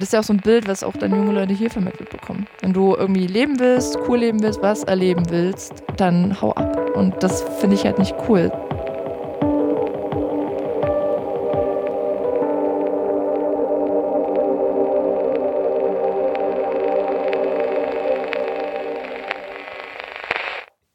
das ist ja auch so ein Bild, was auch dann junge Leute hier vermittelt bekommen. Wenn du irgendwie leben willst, cool leben willst, was erleben willst, dann hau ab. Und das finde ich halt nicht cool.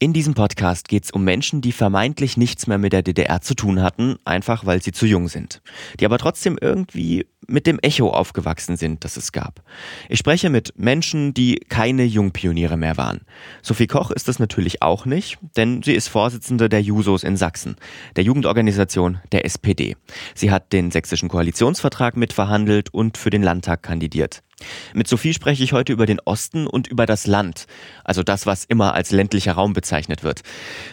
In diesem Podcast geht es um Menschen, die vermeintlich nichts mehr mit der DDR zu tun hatten, einfach weil sie zu jung sind. Die aber trotzdem irgendwie mit dem Echo aufgewachsen sind, das es gab. Ich spreche mit Menschen, die keine Jungpioniere mehr waren. Sophie Koch ist das natürlich auch nicht, denn sie ist Vorsitzende der Jusos in Sachsen, der Jugendorganisation der SPD. Sie hat den sächsischen Koalitionsvertrag mitverhandelt und für den Landtag kandidiert. Mit Sophie spreche ich heute über den Osten und über das Land, also das, was immer als ländlicher Raum bezeichnet wird.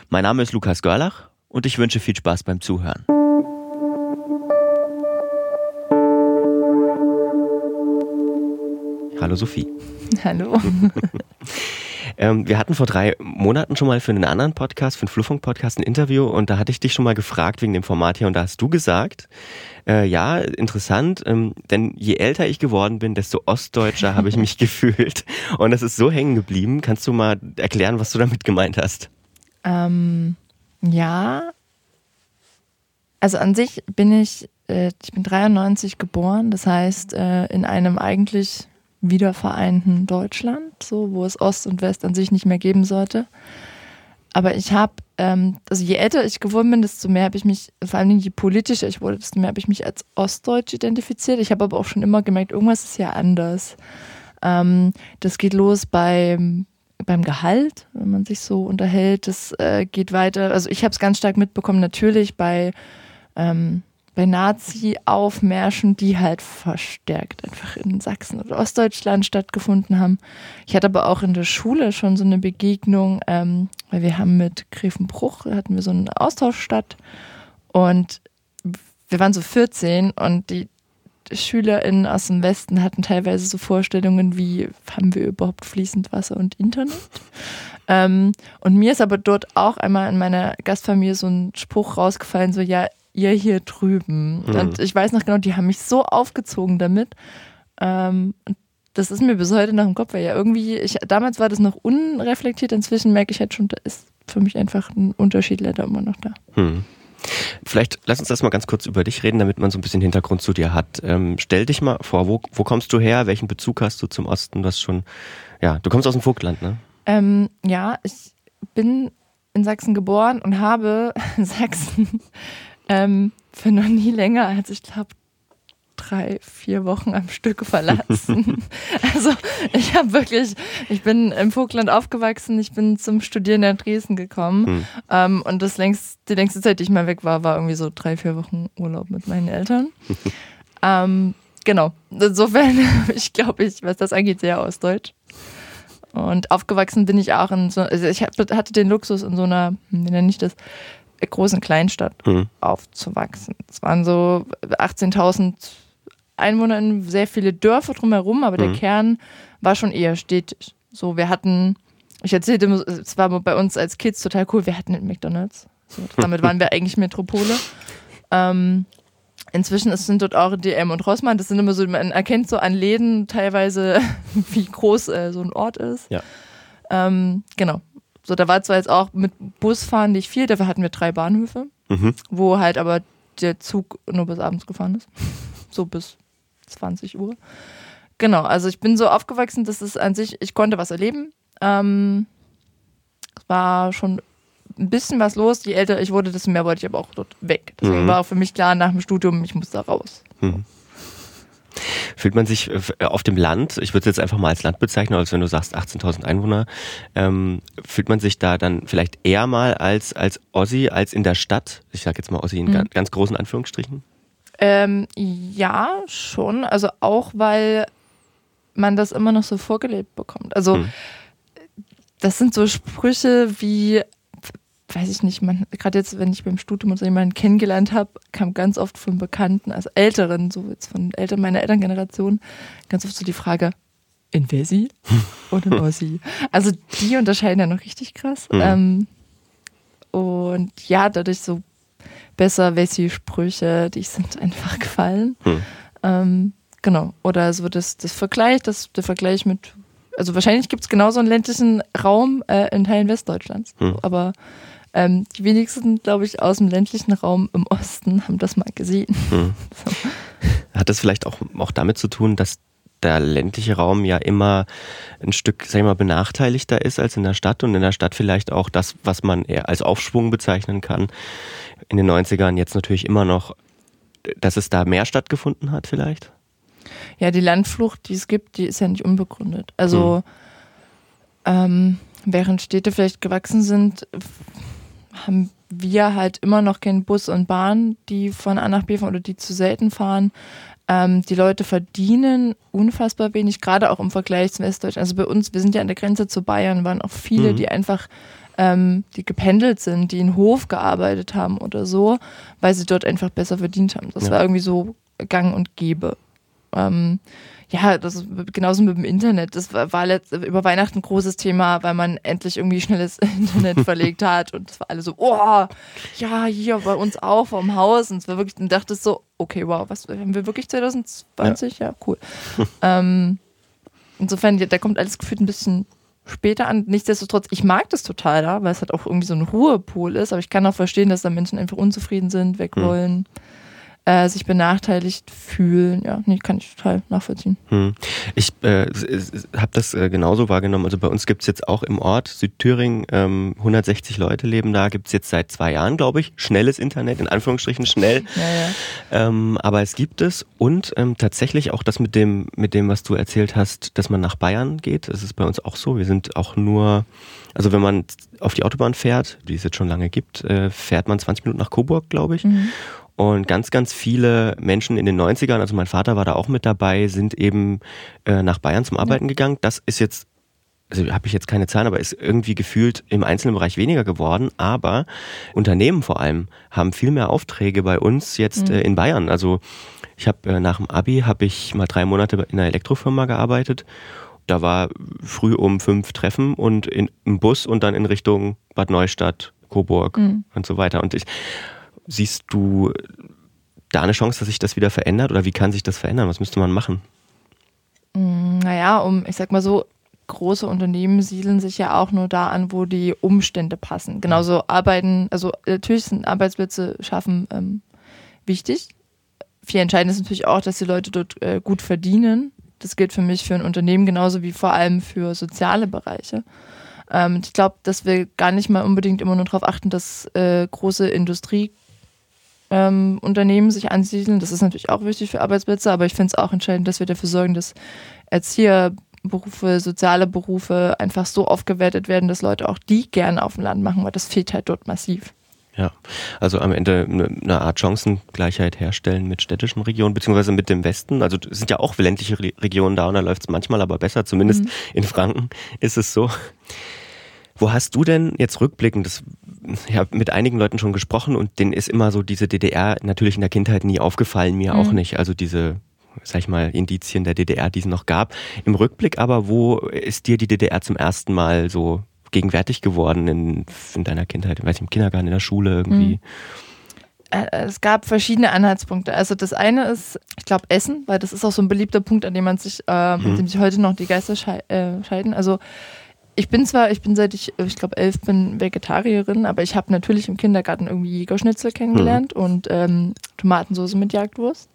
Mein Name ist Lukas Görlach und ich wünsche viel Spaß beim Zuhören. Hallo Sophie. Hallo. ähm, wir hatten vor drei Monaten schon mal für einen anderen Podcast, für einen Fluffunk-Podcast ein Interview und da hatte ich dich schon mal gefragt wegen dem Format hier und da hast du gesagt, äh, ja, interessant, ähm, denn je älter ich geworden bin, desto ostdeutscher habe ich mich gefühlt und das ist so hängen geblieben. Kannst du mal erklären, was du damit gemeint hast? Ähm, ja, also an sich bin ich, äh, ich bin 93 geboren, das heißt äh, in einem eigentlich wiedervereinten Deutschland, so wo es Ost und West an sich nicht mehr geben sollte. Aber ich habe, ähm, also je älter ich geworden bin, desto mehr habe ich mich, vor allem je politischer ich wurde, desto mehr habe ich mich als Ostdeutsch identifiziert. Ich habe aber auch schon immer gemerkt, irgendwas ist ja anders. Ähm, das geht los beim, beim Gehalt, wenn man sich so unterhält. Das äh, geht weiter. Also ich habe es ganz stark mitbekommen, natürlich bei ähm, bei Nazi-Aufmärschen, die halt verstärkt einfach in Sachsen oder Ostdeutschland stattgefunden haben. Ich hatte aber auch in der Schule schon so eine Begegnung, ähm, weil wir haben mit Grevenbruch, hatten wir so einen Austausch statt und wir waren so 14 und die SchülerInnen aus dem Westen hatten teilweise so Vorstellungen wie, haben wir überhaupt fließend Wasser und Internet? Ähm, und mir ist aber dort auch einmal in meiner Gastfamilie so ein Spruch rausgefallen, so ja, ihr hier drüben. Mhm. Und ich weiß noch genau, die haben mich so aufgezogen damit. Ähm, das ist mir bis heute nach dem Kopf, weil ja irgendwie, ich, damals war das noch unreflektiert, inzwischen merke ich halt schon, da ist für mich einfach ein Unterschied leider immer noch da. Mhm. Vielleicht lass uns das mal ganz kurz über dich reden, damit man so ein bisschen Hintergrund zu dir hat. Ähm, stell dich mal vor, wo, wo kommst du her? Welchen Bezug hast du zum Osten? Du hast schon, ja, du kommst aus dem Vogtland, ne? Ähm, ja, ich bin in Sachsen geboren und habe Sachsen ähm, für noch nie länger als ich glaube drei, vier Wochen am Stück verlassen. also ich habe wirklich, ich bin im Vogtland aufgewachsen, ich bin zum Studieren nach Dresden gekommen hm. ähm, und das längst, die längste Zeit, die ich mal weg war, war irgendwie so drei, vier Wochen Urlaub mit meinen Eltern. ähm, genau, insofern, ich glaube, ich, was das angeht, sehr ostdeutsch. Und aufgewachsen bin ich auch in so, also ich hatte den Luxus in so einer, wie nenne ich das, großen Kleinstadt mhm. aufzuwachsen. Es waren so 18.000 Einwohner in sehr viele Dörfer drumherum, aber mhm. der Kern war schon eher stetig. So, wir hatten, ich erzählte, es war bei uns als Kids total cool, wir hatten McDonalds. So, damit waren wir eigentlich Metropole. Ähm, inzwischen sind dort auch DM und Rossmann. Das sind immer so, man erkennt so an Läden teilweise, wie groß äh, so ein Ort ist. Ja. Ähm, genau. So, da war zwar jetzt auch mit Busfahren nicht viel, dafür hatten wir drei Bahnhöfe, mhm. wo halt aber der Zug nur bis abends gefahren ist. So bis 20 Uhr. Genau, also ich bin so aufgewachsen, dass es an sich, ich konnte was erleben. Ähm, es war schon ein bisschen was los. Je älter ich wurde, desto mehr wollte ich aber auch dort weg. Deswegen mhm. war für mich klar, nach dem Studium, ich muss da raus. Mhm. Fühlt man sich äh, auf dem Land, ich würde es jetzt einfach mal als Land bezeichnen, als wenn du sagst 18.000 Einwohner, ähm, fühlt man sich da dann vielleicht eher mal als, als Ossi als in der Stadt? Ich sage jetzt mal Ossi in mhm. ganz, ganz großen Anführungsstrichen. Ähm, ja, schon. Also auch, weil man das immer noch so vorgelebt bekommt. Also mhm. das sind so Sprüche wie weiß ich nicht, man, gerade jetzt, wenn ich beim Studium so jemanden kennengelernt habe, kam ganz oft von Bekannten, also Älteren, so jetzt von Eltern meiner Elterngeneration, ganz oft so die Frage, in Wessi oder in Ossi? Also die unterscheiden ja noch richtig krass. Mhm. Ähm, und ja, dadurch so besser Wessi-Sprüche, die sind einfach gefallen. Mhm. Ähm, Genau. Oder so das, das Vergleich, das, der Vergleich mit, also wahrscheinlich gibt es genauso einen ländlichen Raum äh, in Teilen Westdeutschlands. Hm. Aber ähm, die wenigsten, glaube ich, aus dem ländlichen Raum im Osten haben das mal gesehen. Hm. So. Hat das vielleicht auch, auch damit zu tun, dass der ländliche Raum ja immer ein Stück, sag ich mal, benachteiligter ist als in der Stadt und in der Stadt vielleicht auch das, was man eher als Aufschwung bezeichnen kann, in den 90ern jetzt natürlich immer noch, dass es da mehr stattgefunden hat vielleicht? Ja, die Landflucht, die es gibt, die ist ja nicht unbegründet. Also hm. ähm, während Städte vielleicht gewachsen sind, haben wir halt immer noch keinen Bus und Bahn, die von A nach B fahren oder die zu selten fahren. Ähm, die Leute verdienen unfassbar wenig, gerade auch im Vergleich zum Westdeutschland. Also bei uns, wir sind ja an der Grenze zu Bayern, waren auch viele, mhm. die einfach, ähm, die gependelt sind, die in Hof gearbeitet haben oder so, weil sie dort einfach besser verdient haben. Das ja. war irgendwie so gang und gäbe. Ähm, ja, das ist genauso mit dem Internet. Das war, letzt, über Weihnachten ein großes Thema, weil man endlich irgendwie schnelles Internet verlegt hat und es war alle so, oh, ja, hier bei uns auch vom Haus und es war wirklich, dann dachte ich so, okay, wow, was haben wir wirklich 2020? Ja, ja cool. ähm, insofern, da kommt alles gefühlt ein bisschen später an. Nichtsdestotrotz, ich mag das total da, weil es halt auch irgendwie so ein Ruhepol ist, aber ich kann auch verstehen, dass da Menschen einfach unzufrieden sind, weg hm. wollen. Hm äh, sich benachteiligt fühlen. Ja, nee, kann ich total nachvollziehen. Hm. Ich äh, habe das äh, genauso wahrgenommen. Also bei uns gibt es jetzt auch im Ort Südthüringen ähm, 160 Leute leben da. Gibt es jetzt seit zwei Jahren, glaube ich. Schnelles Internet, in Anführungsstrichen schnell. Ja, ja. Ähm, aber es gibt es und ähm, tatsächlich auch das mit dem, mit dem, was du erzählt hast, dass man nach Bayern geht. Das ist bei uns auch so. Wir sind auch nur also wenn man auf die Autobahn fährt, die es jetzt schon lange gibt, äh, fährt man 20 Minuten nach Coburg, glaube ich. Mhm. Und ganz, ganz viele Menschen in den 90ern, also mein Vater war da auch mit dabei, sind eben äh, nach Bayern zum Arbeiten ja. gegangen. Das ist jetzt, also habe ich jetzt keine Zahlen, aber ist irgendwie gefühlt im einzelnen Bereich weniger geworden. Aber Unternehmen vor allem haben viel mehr Aufträge bei uns jetzt mhm. äh, in Bayern. Also ich habe äh, nach dem Abi habe ich mal drei Monate in einer Elektrofirma gearbeitet. Da war früh um fünf Treffen und in, im Bus und dann in Richtung Bad Neustadt, Coburg mhm. und so weiter. Und ich Siehst du da eine Chance, dass sich das wieder verändert oder wie kann sich das verändern? Was müsste man machen? Mm, naja, um, ich sag mal so, große Unternehmen siedeln sich ja auch nur da an, wo die Umstände passen. Genauso arbeiten, also natürlich sind Arbeitsplätze schaffen ähm, wichtig. Viel entscheidend ist natürlich auch, dass die Leute dort äh, gut verdienen. Das gilt für mich für ein Unternehmen genauso wie vor allem für soziale Bereiche. Ähm, ich glaube, dass wir gar nicht mal unbedingt immer nur darauf achten, dass äh, große Industrie ähm, Unternehmen sich ansiedeln. Das ist natürlich auch wichtig für Arbeitsplätze, aber ich finde es auch entscheidend, dass wir dafür sorgen, dass Erzieherberufe, soziale Berufe einfach so aufgewertet werden, dass Leute auch die gerne auf dem Land machen, weil das fehlt halt dort massiv. Ja, also am Ende eine, Art Chancengleichheit herstellen mit städtischen Regionen, beziehungsweise mit dem Westen. Also es sind ja auch ländliche Regionen da und da läuft es manchmal aber besser, zumindest mhm. in Franken ist es so. Wo hast du denn jetzt rückblickend, das, ich habe mit einigen Leuten schon gesprochen und denen ist immer so diese DDR natürlich in der Kindheit nie aufgefallen, mir mhm. auch nicht. Also diese, sag ich mal, Indizien der DDR, die es noch gab. Im Rückblick aber, wo ist dir die DDR zum ersten Mal so gegenwärtig geworden in, in deiner Kindheit? Ich weiß nicht, im Kindergarten, in der Schule irgendwie? Mhm es gab verschiedene Anhaltspunkte. Also das eine ist, ich glaube, Essen, weil das ist auch so ein beliebter Punkt, an dem man sich, äh, mhm. mit dem sich heute noch die Geister äh, scheiden. Also ich bin zwar, ich bin seit ich, ich glaube, elf bin Vegetarierin, aber ich habe natürlich im Kindergarten irgendwie Jägerschnitzel kennengelernt mhm. und ähm, Tomatensauce mit Jagdwurst.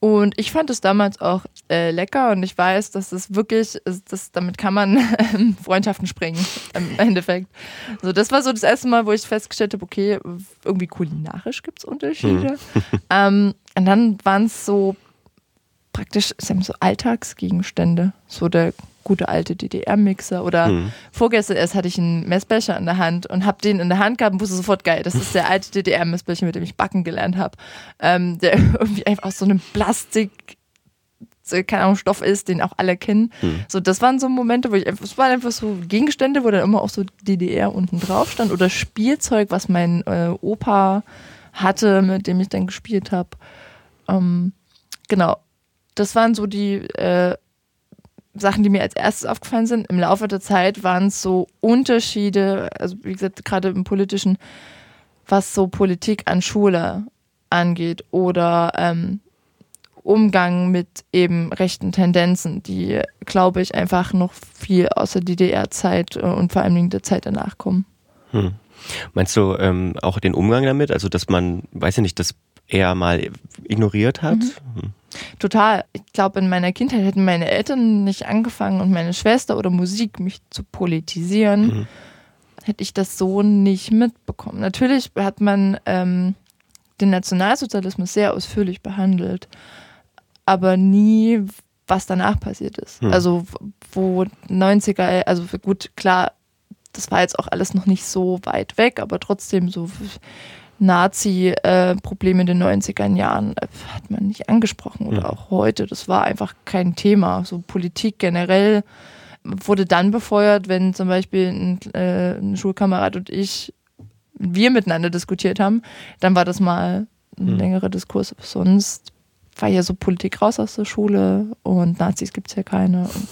Und ich fand es damals auch äh, lecker und ich weiß, dass es wirklich, das, damit kann man ähm, Freundschaften springen im Endeffekt. So, das war so das erste Mal, wo ich festgestellt habe, okay, irgendwie kulinarisch gibt es Unterschiede. Mhm. ähm, und dann waren es so praktisch so Alltagsgegenstände. So der gute alte DDR-Mixer oder mhm. vorgestern erst hatte ich einen Messbecher in der Hand und habe den in der Hand gehabt und wusste sofort geil, das ist der alte DDR-Messbecher, mit dem ich backen gelernt habe, ähm, der irgendwie einfach aus so einem Plastik keine Ahnung, Stoff ist, den auch alle kennen. Mhm. So, das waren so Momente, wo ich einfach, es waren einfach so Gegenstände, wo dann immer auch so DDR unten drauf stand oder Spielzeug, was mein äh, Opa hatte, mit dem ich dann gespielt habe. Ähm, genau. Das waren so die äh, Sachen, die mir als erstes aufgefallen sind. Im Laufe der Zeit waren es so Unterschiede, also wie gesagt, gerade im politischen, was so Politik an Schule angeht oder ähm, Umgang mit eben rechten Tendenzen, die, glaube ich, einfach noch viel aus der DDR-Zeit äh, und vor allem der Zeit danach kommen. Hm. Meinst du ähm, auch den Umgang damit? Also, dass man, weiß ich nicht, das eher mal ignoriert hat? Mhm. Hm. Total. Ich glaube, in meiner Kindheit hätten meine Eltern nicht angefangen und meine Schwester oder Musik mich zu politisieren, mhm. hätte ich das so nicht mitbekommen. Natürlich hat man ähm, den Nationalsozialismus sehr ausführlich behandelt, aber nie, was danach passiert ist. Mhm. Also, wo 90er, also gut, klar, das war jetzt auch alles noch nicht so weit weg, aber trotzdem so Nazi-Probleme in den 90er Jahren äh, hat man nicht angesprochen oder ja. auch heute. Das war einfach kein Thema. So Politik generell wurde dann befeuert, wenn zum Beispiel ein, äh, ein Schulkamerad und ich, wir miteinander diskutiert haben, dann war das mal ein mhm. längerer Diskurs. Sonst war ja so Politik raus aus der Schule und Nazis gibt es ja keine. Und,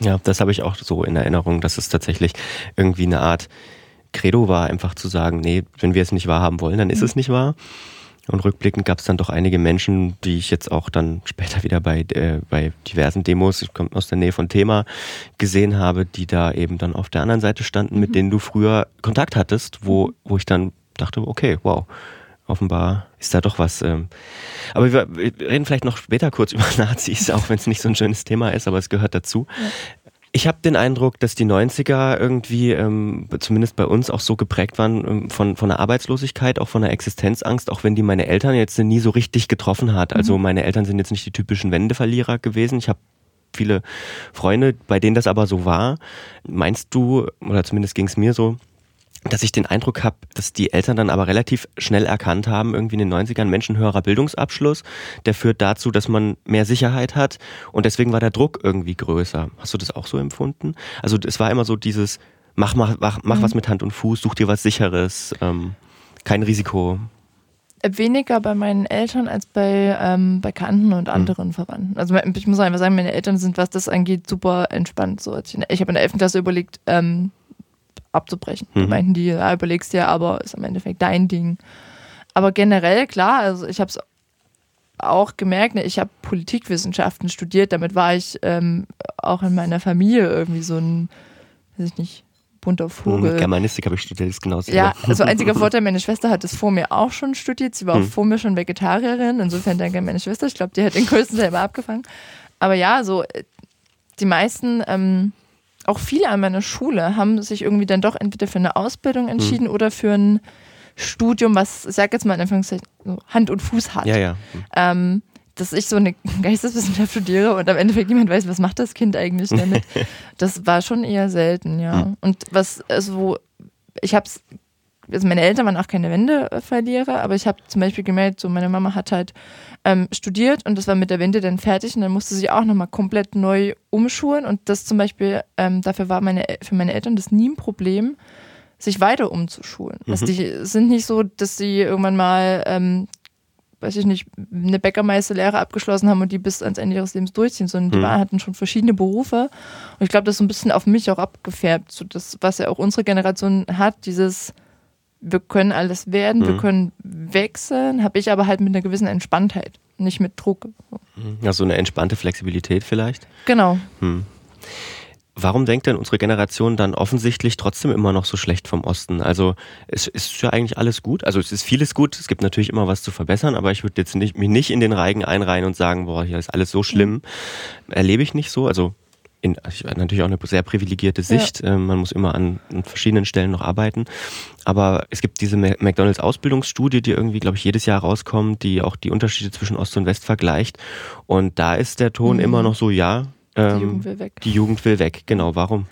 ja. ja, das habe ich auch so in Erinnerung, dass es tatsächlich irgendwie eine Art Credo war einfach zu sagen, nee, wenn wir es nicht wahrhaben wollen, dann ist mhm. es nicht wahr. Und rückblickend gab es dann doch einige Menschen, die ich jetzt auch dann später wieder bei, äh, bei diversen Demos, ich komme aus der Nähe von Thema, gesehen habe, die da eben dann auf der anderen Seite standen, mit mhm. denen du früher Kontakt hattest, wo, mhm. wo ich dann dachte, okay, wow, offenbar ist da doch was. Ähm. Aber wir, wir reden vielleicht noch später kurz über Nazis, auch wenn es nicht so ein schönes Thema ist, aber es gehört dazu. Ich habe den Eindruck, dass die 90er irgendwie, ähm, zumindest bei uns, auch so geprägt waren ähm, von, von der Arbeitslosigkeit, auch von der Existenzangst, auch wenn die meine Eltern jetzt nie so richtig getroffen hat. Also mhm. meine Eltern sind jetzt nicht die typischen Wendeverlierer gewesen. Ich habe viele Freunde, bei denen das aber so war. Meinst du, oder zumindest ging es mir so, dass ich den Eindruck habe, dass die Eltern dann aber relativ schnell erkannt haben, irgendwie in den 90ern, Menschen höherer Bildungsabschluss, der führt dazu, dass man mehr Sicherheit hat und deswegen war der Druck irgendwie größer. Hast du das auch so empfunden? Also es war immer so dieses, mach, mach, mach, mach mhm. was mit Hand und Fuß, such dir was Sicheres, ähm, kein Risiko. Weniger bei meinen Eltern als bei ähm, Bekannten und mhm. anderen mhm. Verwandten. Also ich muss einfach sagen, meine Eltern sind, was das angeht, super entspannt. So, ich habe in der 11. Klasse überlegt, ähm, abzubrechen. Mhm. Da meinten die, ja, überlegst dir, aber ist im Endeffekt dein Ding. Aber generell, klar, also ich habe es auch gemerkt, ne, ich habe Politikwissenschaften studiert, damit war ich ähm, auch in meiner Familie irgendwie so ein, weiß ich nicht, bunter mhm, Vogel. Germanistik habe ich studiert, ist genauso. Ja, also einziger Vorteil, meine Schwester hat es vor mir auch schon studiert. Sie war hm. auch vor mir schon Vegetarierin. Insofern danke an meine Schwester. Ich glaube, die hat den größten selber abgefangen. Aber ja, so äh, die meisten ähm, auch viele an meiner Schule haben sich irgendwie dann doch entweder für eine Ausbildung entschieden mhm. oder für ein Studium, was, ich sag jetzt mal in Anführungszeichen, so Hand und Fuß hat. Ja, ja. Mhm. Ähm, dass ich so eine Geisteswissenschaft studiere und am Endeffekt niemand weiß, was macht das Kind eigentlich damit. das war schon eher selten, ja. Mhm. Und was, also, ich habe es also meine Eltern waren auch keine Wendeverlierer, aber ich habe zum Beispiel gemerkt, so meine Mama hat halt ähm, studiert und das war mit der Wende dann fertig und dann musste sie auch nochmal komplett neu umschulen und das zum Beispiel, ähm, dafür war meine, für meine Eltern das nie ein Problem, sich weiter umzuschulen. Mhm. Also die sind nicht so, dass sie irgendwann mal, ähm, weiß ich nicht, eine Bäckermeisterlehre abgeschlossen haben und die bis ans Ende ihres Lebens durchziehen, sondern die mhm. waren, hatten schon verschiedene Berufe. Und ich glaube, das ist so ein bisschen auf mich auch abgefärbt, so das, was ja auch unsere Generation hat, dieses wir können alles werden, mhm. wir können wechseln, habe ich aber halt mit einer gewissen Entspanntheit, nicht mit Druck. Ja, so eine entspannte Flexibilität vielleicht. Genau. Hm. Warum denkt denn unsere Generation dann offensichtlich trotzdem immer noch so schlecht vom Osten? Also es ist ja eigentlich alles gut. Also es ist vieles gut. Es gibt natürlich immer was zu verbessern, aber ich würde jetzt nicht, mich nicht in den Reigen einreihen und sagen, boah, hier ist alles so schlimm. Erlebe ich nicht so. Also in, natürlich auch eine sehr privilegierte Sicht. Ja. Ähm, man muss immer an, an, verschiedenen Stellen noch arbeiten. Aber es gibt diese McDonalds Ausbildungsstudie, die irgendwie, glaube ich, jedes Jahr rauskommt, die auch die Unterschiede zwischen Ost und West vergleicht. Und da ist der Ton mhm. immer noch so, ja, ähm, die Jugend will weg. Die Jugend will weg, genau. Warum?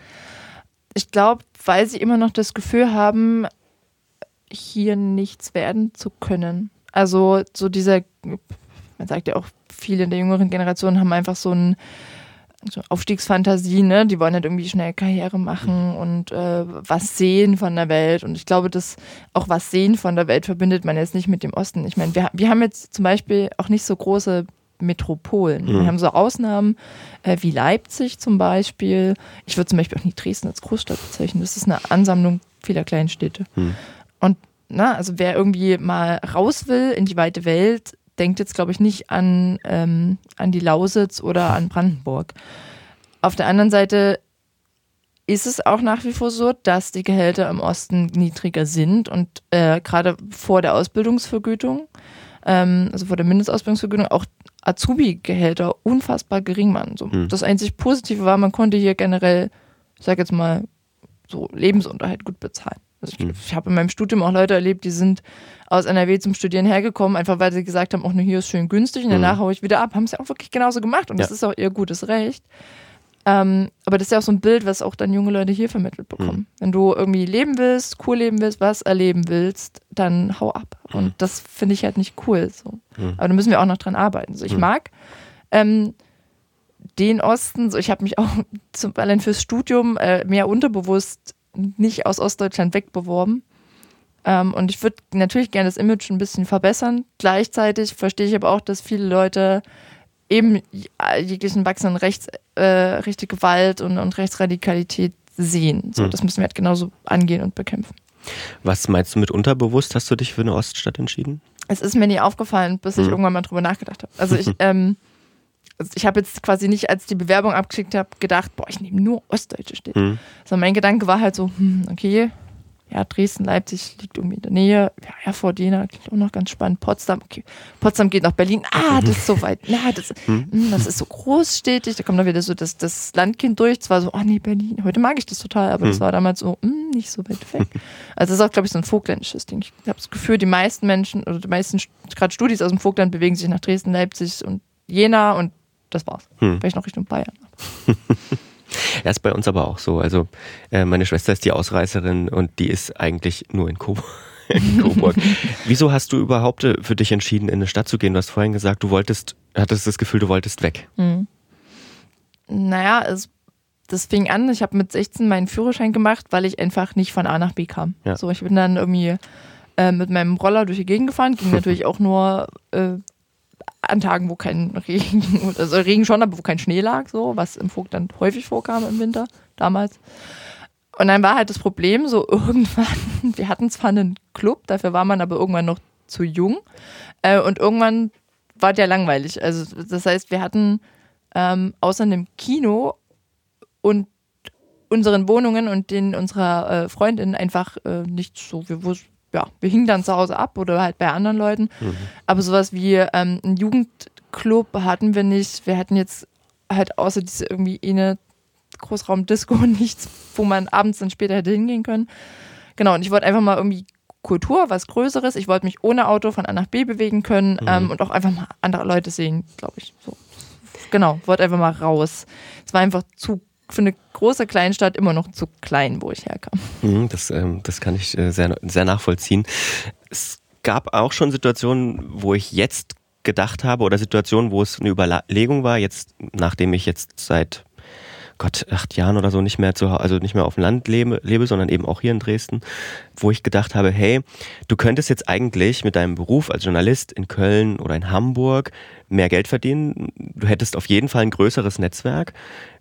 Ich glaube, weil sie immer noch das Gefühl haben, hier nichts werden zu können. Also so dieser, man sagt ja auch, viele in der jüngeren Generation haben einfach so ein so Aufstiegsfantasie, ne? Die wollen halt irgendwie schnell Karriere machen und äh, was sehen von der Welt. Und ich glaube, dass auch was sehen von der Welt verbindet man jetzt nicht mit dem Osten. Ich meine, wir, wir haben jetzt zum Beispiel auch nicht so große Metropolen. Mhm. Wir haben so Ausnahmen äh, wie Leipzig zum Beispiel. Ich würde zum Beispiel auch nicht Dresden als Großstadt bezeichnen. Das ist eine Ansammlung vieler Kleinstädte. Mhm. Und na, also wer irgendwie mal raus will in die weite Welt, denkt jetzt, glaube ich, nicht an, ähm, an die Lausitz oder an Brandenburg. Auf der anderen Seite ist es auch nach wie vor so, dass die Gehälter im Osten niedriger sind und äh, gerade vor der Ausbildungsvergütung, ähm, also vor der Mindestausbildungsvergütung, auch Azubi-Gehälter unfassbar gering waren. So, mhm. Das einzig Positive war, man konnte hier generell, ich sag jetzt mal, so Lebensunterhalt gut bezahlen. Also ich, ich habe in meinem Studium auch Leute erlebt, die sind aus NRW zum Studieren hergekommen, einfach weil sie gesagt haben, auch nur hier ist schön günstig und danach mhm. haue ich wieder ab. Haben sie auch wirklich genauso gemacht und ja. das ist auch ihr gutes Recht. Ähm, aber das ist ja auch so ein Bild, was auch dann junge Leute hier vermittelt bekommen. Mhm. Wenn du irgendwie leben willst, cool leben willst, was erleben willst, dann hau ab. Mhm. Und das finde ich halt nicht cool. So. Mhm. Aber da müssen wir auch noch dran arbeiten. So, ich mag ähm, den Osten, so ich habe mich auch zum, allein fürs Studium äh, mehr unterbewusst nicht aus Ostdeutschland wegbeworben. Ähm, und ich würde natürlich gerne das Image ein bisschen verbessern. Gleichzeitig verstehe ich aber auch, dass viele Leute eben jeglichen wachsenden Rechts, äh, rechte Gewalt und, und Rechtsradikalität sehen. So, hm. Das müssen wir halt genauso angehen und bekämpfen. Was meinst du mit unterbewusst? Hast du dich für eine Oststadt entschieden? Es ist mir nie aufgefallen, bis ich hm. irgendwann mal drüber nachgedacht habe. Also ich, ähm, also ich habe jetzt quasi nicht, als die Bewerbung abgeschickt habe, gedacht, boah, ich nehme nur ostdeutsche Städte. Hm. Sondern mein Gedanke war halt so, hm, okay, ja, Dresden, Leipzig liegt irgendwie in der Nähe. Ja, Erfurt, Jena klingt auch noch ganz spannend. Potsdam, okay. Potsdam geht nach Berlin. Ah, das ist so weit. Na, das, hm. hm. das ist so großstädtig. Da kommt dann wieder so das, das Landkind durch. Zwar so, oh nee, Berlin. Heute mag ich das total, aber das war damals so, mh, hm, nicht so weit weg. Also das ist auch, glaube ich, so ein vogtländisches Ding. Ich habe das Gefühl, die meisten Menschen oder die meisten gerade Studis aus dem Vogtland bewegen sich nach Dresden, Leipzig und Jena und das war's. Hm. Vielleicht noch Richtung Bayern. Ja, ist bei uns aber auch so. Also äh, meine Schwester ist die Ausreißerin und die ist eigentlich nur in, Coburg. in Coburg. Wieso hast du überhaupt äh, für dich entschieden, in eine Stadt zu gehen? Du hast vorhin gesagt, du wolltest, hattest das Gefühl, du wolltest weg. Hm. Naja, es, das fing an, ich habe mit 16 meinen Führerschein gemacht, weil ich einfach nicht von A nach B kam. Ja. So, ich bin dann irgendwie äh, mit meinem Roller durch die Gegend gefahren, ging natürlich auch nur äh, an Tagen, wo kein Regen, also Regen schon, aber wo kein Schnee lag, so, was im Vogtland häufig vorkam im Winter, damals. Und dann war halt das Problem, so irgendwann, wir hatten zwar einen Club, dafür war man aber irgendwann noch zu jung. Äh, und irgendwann war der langweilig. Also, das heißt, wir hatten ähm, außer einem Kino und unseren Wohnungen und den unserer äh, Freundin einfach äh, nicht so, wir wussten, ja, wir hingen dann zu Hause ab oder halt bei anderen Leuten. Mhm. Aber sowas wie ähm, ein Jugendclub hatten wir nicht. Wir hatten jetzt halt außer diese irgendwie eine Großraumdisco nichts, wo man abends dann später hätte hingehen können. Genau, und ich wollte einfach mal irgendwie Kultur, was Größeres. Ich wollte mich ohne Auto von A nach B bewegen können mhm. ähm, und auch einfach mal andere Leute sehen, glaube ich. So. Genau, wollte einfach mal raus. Es war einfach zu für eine große Kleinstadt immer noch zu klein, wo ich herkam. Mhm, das, ähm, das kann ich äh, sehr, sehr nachvollziehen. Es gab auch schon Situationen, wo ich jetzt gedacht habe oder Situationen, wo es eine Überlegung war, jetzt nachdem ich jetzt seit Gott, acht Jahren oder so nicht mehr zu also nicht mehr auf dem Land lebe, lebe, sondern eben auch hier in Dresden, wo ich gedacht habe, hey, du könntest jetzt eigentlich mit deinem Beruf als Journalist in Köln oder in Hamburg mehr Geld verdienen. Du hättest auf jeden Fall ein größeres Netzwerk.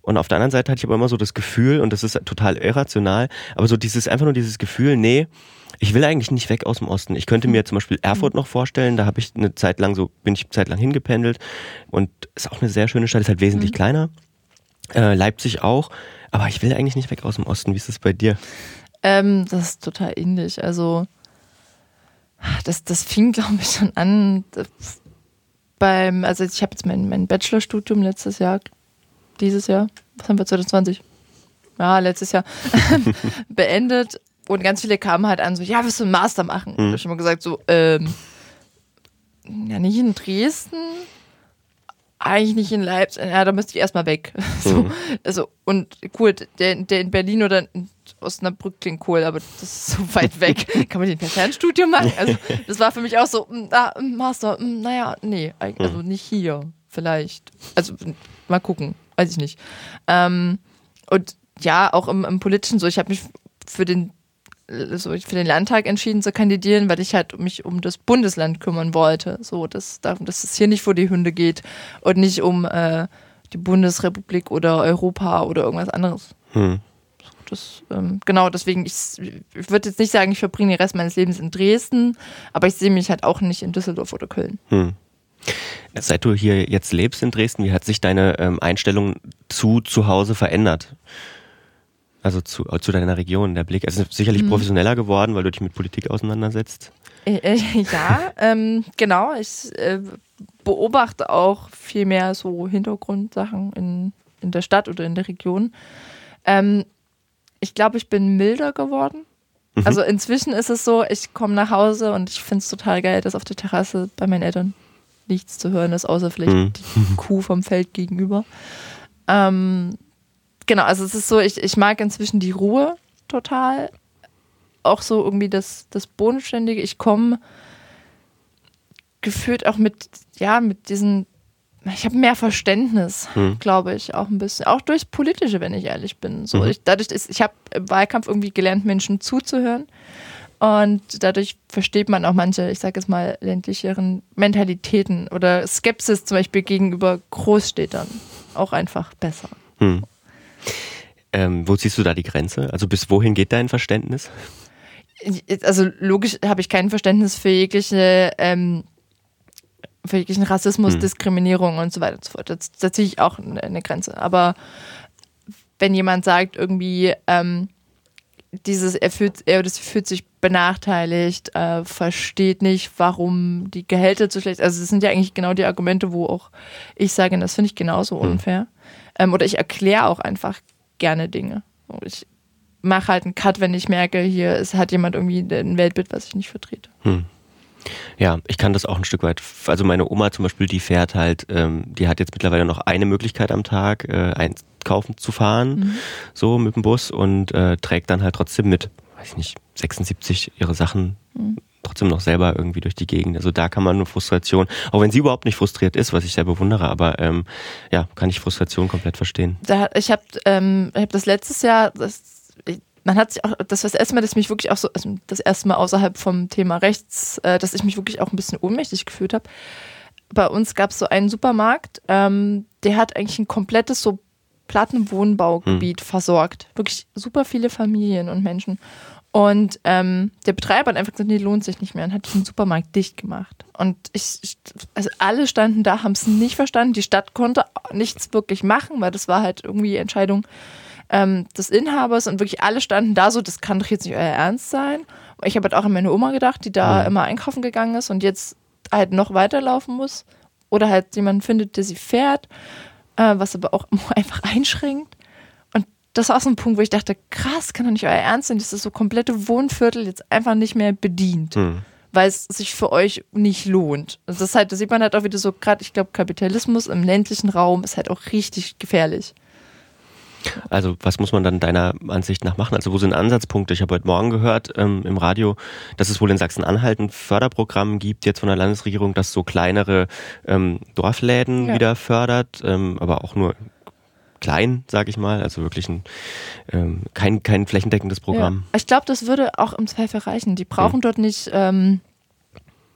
Und auf der anderen Seite hatte ich aber immer so das Gefühl, und das ist total irrational, aber so dieses, einfach nur dieses Gefühl, nee, ich will eigentlich nicht weg aus dem Osten. Ich könnte mir zum Beispiel Erfurt noch vorstellen, da habe ich eine Zeit lang so, bin ich eine Zeit lang hingependelt und ist auch eine sehr schöne Stadt, ist halt wesentlich mhm. kleiner äh, Leipzig auch. Aber ich will eigentlich nicht weg aus dem Osten. Wie ist das bei dir? Ähm, das ist total ähnlich. Also, das, das fing, glaube ich, schon an beim, also ich habe jetzt mein, mein Bachelorstudium letztes Jahr, dieses Jahr, was haben wir, 2020? Ja, letztes Jahr beendet und ganz viele kamen halt an, so, ja, wirst du einen Master machen? Mhm. Und ich habe schon mal gesagt, so, ähm, ja, nicht in Dresden, eigentlich nicht in Leipzig, ja, da müsste ich erstmal weg. So, mhm. also, und cool, der, der in Berlin oder in Osnabrück klingt cool, aber das ist so weit weg. Kann man den per Fernstudium machen? Also, das war für mich auch so, ah, Master, naja, nee, also mhm. nicht hier, vielleicht. Also, mal gucken, weiß ich nicht. Ähm, und ja, auch im, im Politischen so, ich habe mich für den so für den Landtag entschieden zu kandidieren, weil ich halt mich um das Bundesland kümmern wollte. So, dass, dass es hier nicht vor die Hunde geht und nicht um äh, die Bundesrepublik oder Europa oder irgendwas anderes. Hm. Das, ähm, genau, deswegen, ich, ich würde jetzt nicht sagen, ich verbringe den Rest meines Lebens in Dresden, aber ich sehe mich halt auch nicht in Düsseldorf oder Köln. Hm. Seit du hier jetzt lebst in Dresden, wie hat sich deine ähm, Einstellung zu zu Hause verändert? Also zu, zu deiner Region, der Blick. Es ist sicherlich mhm. professioneller geworden, weil du dich mit Politik auseinandersetzt. Äh, äh, ja, ähm, genau. Ich äh, beobachte auch viel mehr so Hintergrundsachen in, in der Stadt oder in der Region. Ähm, ich glaube, ich bin milder geworden. Mhm. Also inzwischen ist es so, ich komme nach Hause und ich finde es total geil, dass auf der Terrasse bei meinen Eltern nichts zu hören ist, außer vielleicht mhm. die Kuh vom Feld gegenüber. Ähm, genau, also es ist so, ich, ich mag inzwischen die Ruhe total. Auch so irgendwie das, das Bodenständige. Ich komme gefühlt auch mit, ja, mit diesen, ich habe mehr Verständnis, hm. glaube ich, auch ein bisschen. Auch durchs Politische, wenn ich ehrlich bin. So, mhm. ich, dadurch ist, ich habe im Wahlkampf irgendwie gelernt, Menschen zuzuhören. Und dadurch versteht man auch manche, ich sage jetzt mal, ländlicheren Mentalitäten oder Skepsis zum Beispiel gegenüber Großstädtern auch einfach besser. Hm. Ähm, wo ziehst du da die Grenze? Also bis wohin geht dein Verständnis? Also logisch habe ich kein Verständnis für jegliche ähm, für jeglichen Rassismus, hm. Diskriminierung und so weiter und so fort. Da ziehe ich auch eine Grenze. Aber wenn jemand sagt, irgendwie, ähm, dieses, er fühlt, er das fühlt sich benachteiligt, äh, versteht nicht, warum die Gehälter zu schlecht Also, das sind ja eigentlich genau die Argumente, wo auch ich sage, das finde ich genauso hm. unfair. Hm. Ähm, oder ich erkläre auch einfach gerne Dinge. Ich mache halt einen Cut, wenn ich merke, hier ist, hat jemand irgendwie ein Weltbild, was ich nicht vertrete. Hm. Ja, ich kann das auch ein Stück weit. Also meine Oma zum Beispiel, die fährt halt, ähm, die hat jetzt mittlerweile noch eine Möglichkeit am Tag, äh, einkaufen zu fahren, mhm. so mit dem Bus und äh, trägt dann halt trotzdem mit, weiß ich nicht, 76 ihre Sachen mhm. Trotzdem noch selber irgendwie durch die Gegend. Also da kann man nur Frustration, auch wenn sie überhaupt nicht frustriert ist, was ich sehr bewundere, aber ähm, ja, kann ich Frustration komplett verstehen. Da, ich habe ähm, hab das letztes Jahr, das man hat sich auch, das war das erste Mal, dass mich wirklich auch so, also das erste Mal außerhalb vom Thema Rechts, äh, dass ich mich wirklich auch ein bisschen ohnmächtig gefühlt habe. Bei uns gab es so einen Supermarkt, ähm, der hat eigentlich ein komplettes so Plattenwohnbaugebiet hm. versorgt. Wirklich super viele Familien und Menschen. Und ähm, der Betreiber hat einfach gesagt, nee, lohnt sich nicht mehr und hat diesen Supermarkt dicht gemacht. Und ich, also alle standen da, haben es nicht verstanden. Die Stadt konnte nichts wirklich machen, weil das war halt irgendwie Entscheidung ähm, des Inhabers und wirklich alle standen da so, das kann doch jetzt nicht euer Ernst sein. Ich habe halt auch an meine Oma gedacht, die da mhm. immer einkaufen gegangen ist und jetzt halt noch weiterlaufen muss. Oder halt jemanden findet, der sie fährt, äh, was aber auch einfach einschränkt. Das war auch so ein Punkt, wo ich dachte, krass, kann doch nicht euer Ernst sein, dass das so komplette Wohnviertel jetzt einfach nicht mehr bedient. Mhm weil es sich für euch nicht lohnt. Also das, halt, das sieht man halt auch wieder so, gerade ich glaube, Kapitalismus im ländlichen Raum ist halt auch richtig gefährlich. Also was muss man dann deiner Ansicht nach machen? Also wo sind Ansatzpunkte? Ich habe heute Morgen gehört ähm, im Radio, dass es wohl in Sachsen-Anhalt ein Förderprogramm gibt jetzt von der Landesregierung, das so kleinere ähm, Dorfläden ja. wieder fördert, ähm, aber auch nur klein, sage ich mal, also wirklich ein, ähm, kein, kein flächendeckendes Programm. Ja. Ich glaube, das würde auch im Zweifel reichen. Die brauchen hm. dort nicht, ähm,